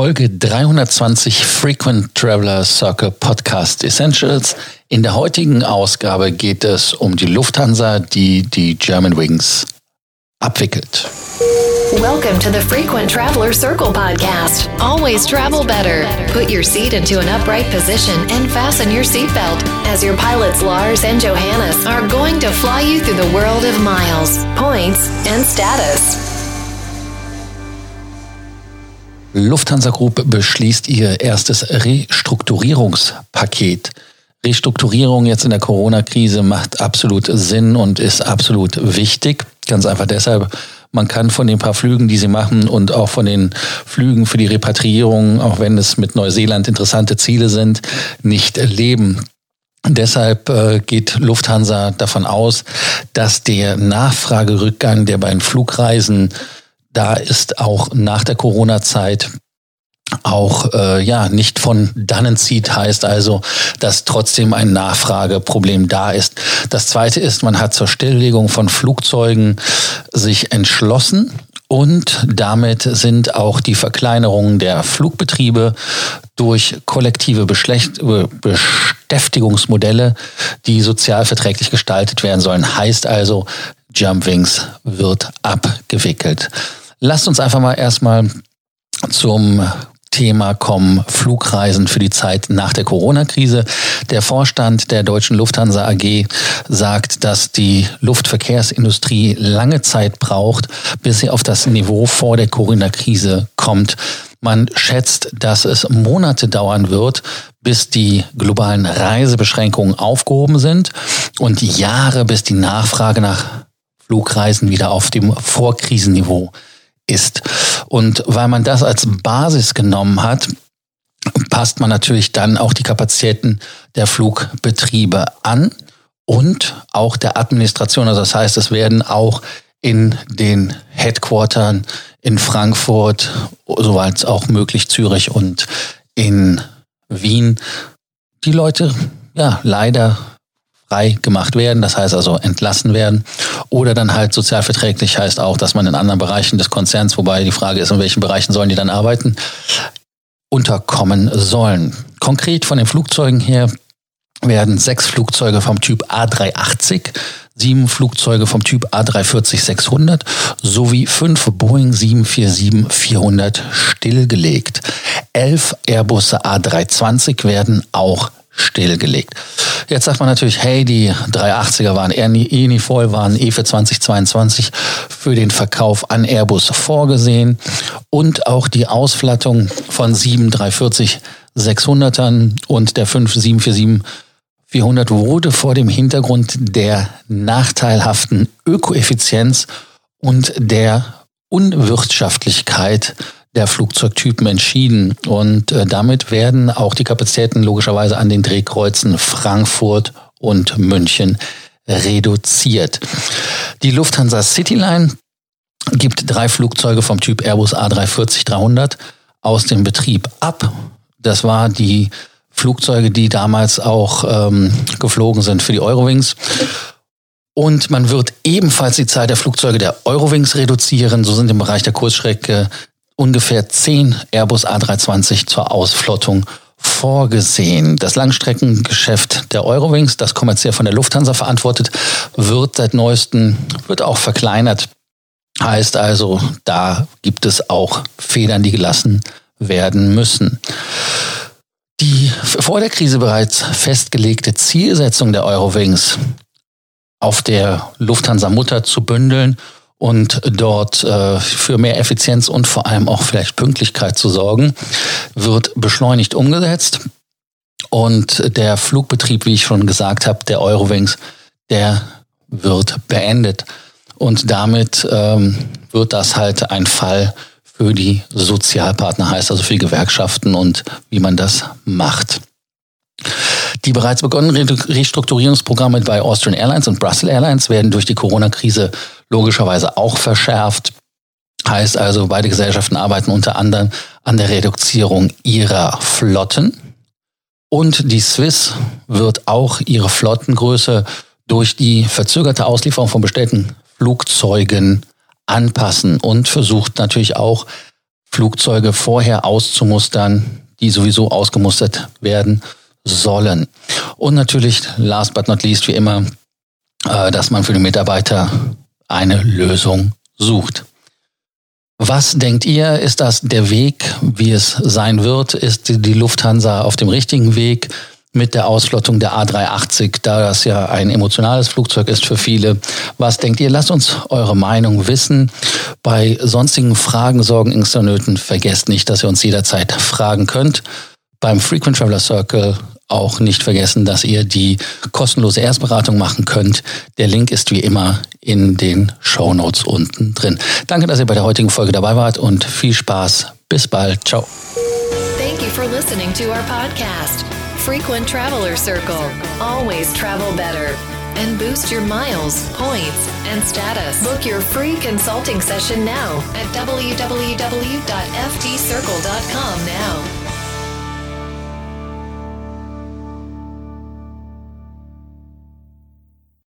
Folge 320 Frequent Traveler Circle Podcast Essentials. In der heutigen Ausgabe geht es um die Lufthansa, die die German Wings abwickelt. Welcome to the Frequent Traveler Circle podcast. Always travel better. Put your seat into an upright position and fasten your seatbelt as your pilots Lars and Johannes are going to fly you through the world of miles, points, and status. Lufthansa Group beschließt ihr erstes Restrukturierungspaket. Restrukturierung jetzt in der Corona-Krise macht absolut Sinn und ist absolut wichtig. Ganz einfach deshalb, man kann von den paar Flügen, die sie machen und auch von den Flügen für die Repatriierung, auch wenn es mit Neuseeland interessante Ziele sind, nicht leben. Deshalb äh, geht Lufthansa davon aus, dass der Nachfragerückgang, der bei den Flugreisen da ist auch nach der Corona-Zeit auch äh, ja nicht von dannen zieht, heißt also, dass trotzdem ein Nachfrageproblem da ist. Das zweite ist, man hat zur Stilllegung von Flugzeugen sich entschlossen und damit sind auch die Verkleinerungen der Flugbetriebe durch kollektive Beschäftigungsmodelle, die sozial verträglich gestaltet werden sollen. Heißt also, Jumpwings wird abgewickelt. Lasst uns einfach mal erstmal zum Thema kommen Flugreisen für die Zeit nach der Corona-Krise. Der Vorstand der Deutschen Lufthansa AG sagt, dass die Luftverkehrsindustrie lange Zeit braucht, bis sie auf das Niveau vor der Corona-Krise kommt. Man schätzt, dass es Monate dauern wird, bis die globalen Reisebeschränkungen aufgehoben sind und Jahre, bis die Nachfrage nach Flugreisen wieder auf dem Vorkrisenniveau ist. Und weil man das als Basis genommen hat, passt man natürlich dann auch die Kapazitäten der Flugbetriebe an und auch der Administration. Also das heißt, es werden auch in den Headquartern in Frankfurt, soweit auch möglich Zürich und in Wien, die Leute ja leider frei gemacht werden, das heißt also entlassen werden. Oder dann halt sozialverträglich heißt auch, dass man in anderen Bereichen des Konzerns, wobei die Frage ist, in welchen Bereichen sollen die dann arbeiten, unterkommen sollen. Konkret von den Flugzeugen her werden sechs Flugzeuge vom Typ A380, sieben Flugzeuge vom Typ A340-600 sowie fünf Boeing 747-400 stillgelegt. Elf Airbusse A320 werden auch stillgelegt. Jetzt sagt man natürlich, hey, die 380er waren eh nie, eh nie voll, waren eh für 2022 für den Verkauf an Airbus vorgesehen und auch die Ausflattung von 7 340 600ern und der 5 747 400 wurde vor dem Hintergrund der nachteilhaften Ökoeffizienz und der Unwirtschaftlichkeit der Flugzeugtypen entschieden. Und äh, damit werden auch die Kapazitäten logischerweise an den Drehkreuzen Frankfurt und München reduziert. Die Lufthansa Cityline gibt drei Flugzeuge vom Typ Airbus A340-300 aus dem Betrieb ab. Das war die Flugzeuge, die damals auch ähm, geflogen sind für die Eurowings. Und man wird ebenfalls die Zahl der Flugzeuge der Eurowings reduzieren. So sind im Bereich der Kurzstrecke ungefähr zehn Airbus A320 zur Ausflottung vorgesehen. Das Langstreckengeschäft der Eurowings, das kommerziell von der Lufthansa verantwortet wird, seit neuestem wird auch verkleinert. Heißt also, da gibt es auch Federn, die gelassen werden müssen. Die vor der Krise bereits festgelegte Zielsetzung der Eurowings auf der Lufthansa Mutter zu bündeln und dort äh, für mehr Effizienz und vor allem auch vielleicht Pünktlichkeit zu sorgen, wird beschleunigt umgesetzt. Und der Flugbetrieb, wie ich schon gesagt habe, der Eurowings, der wird beendet. Und damit ähm, wird das halt ein Fall für die Sozialpartner, heißt also für die Gewerkschaften und wie man das macht. Die bereits begonnenen Restrukturierungsprogramme bei Austrian Airlines und Brussels Airlines werden durch die Corona-Krise logischerweise auch verschärft. Heißt also, beide Gesellschaften arbeiten unter anderem an der Reduzierung ihrer Flotten. Und die Swiss wird auch ihre Flottengröße durch die verzögerte Auslieferung von bestellten Flugzeugen anpassen und versucht natürlich auch Flugzeuge vorher auszumustern, die sowieso ausgemustert werden sollen. Und natürlich, last but not least, wie immer, äh, dass man für die Mitarbeiter eine Lösung sucht. Was denkt ihr, ist das der Weg, wie es sein wird? Ist die Lufthansa auf dem richtigen Weg mit der Ausflottung der A380, da das ja ein emotionales Flugzeug ist für viele? Was denkt ihr? Lasst uns eure Meinung wissen. Bei sonstigen Fragen, Sorgen, Ängsten und Nöten vergesst nicht, dass ihr uns jederzeit fragen könnt. Beim Frequent Traveler Circle auch nicht vergessen, dass ihr die kostenlose Erstberatung machen könnt. Der Link ist wie immer in den Show Notes unten drin. Danke, dass ihr bei der heutigen Folge dabei wart und viel Spaß. Bis bald. Ciao. Thank you for listening to our podcast, Frequent Traveler Circle. Always travel better. And boost your miles, points, and status. Book your free consulting session now at www.ftcircle.com now.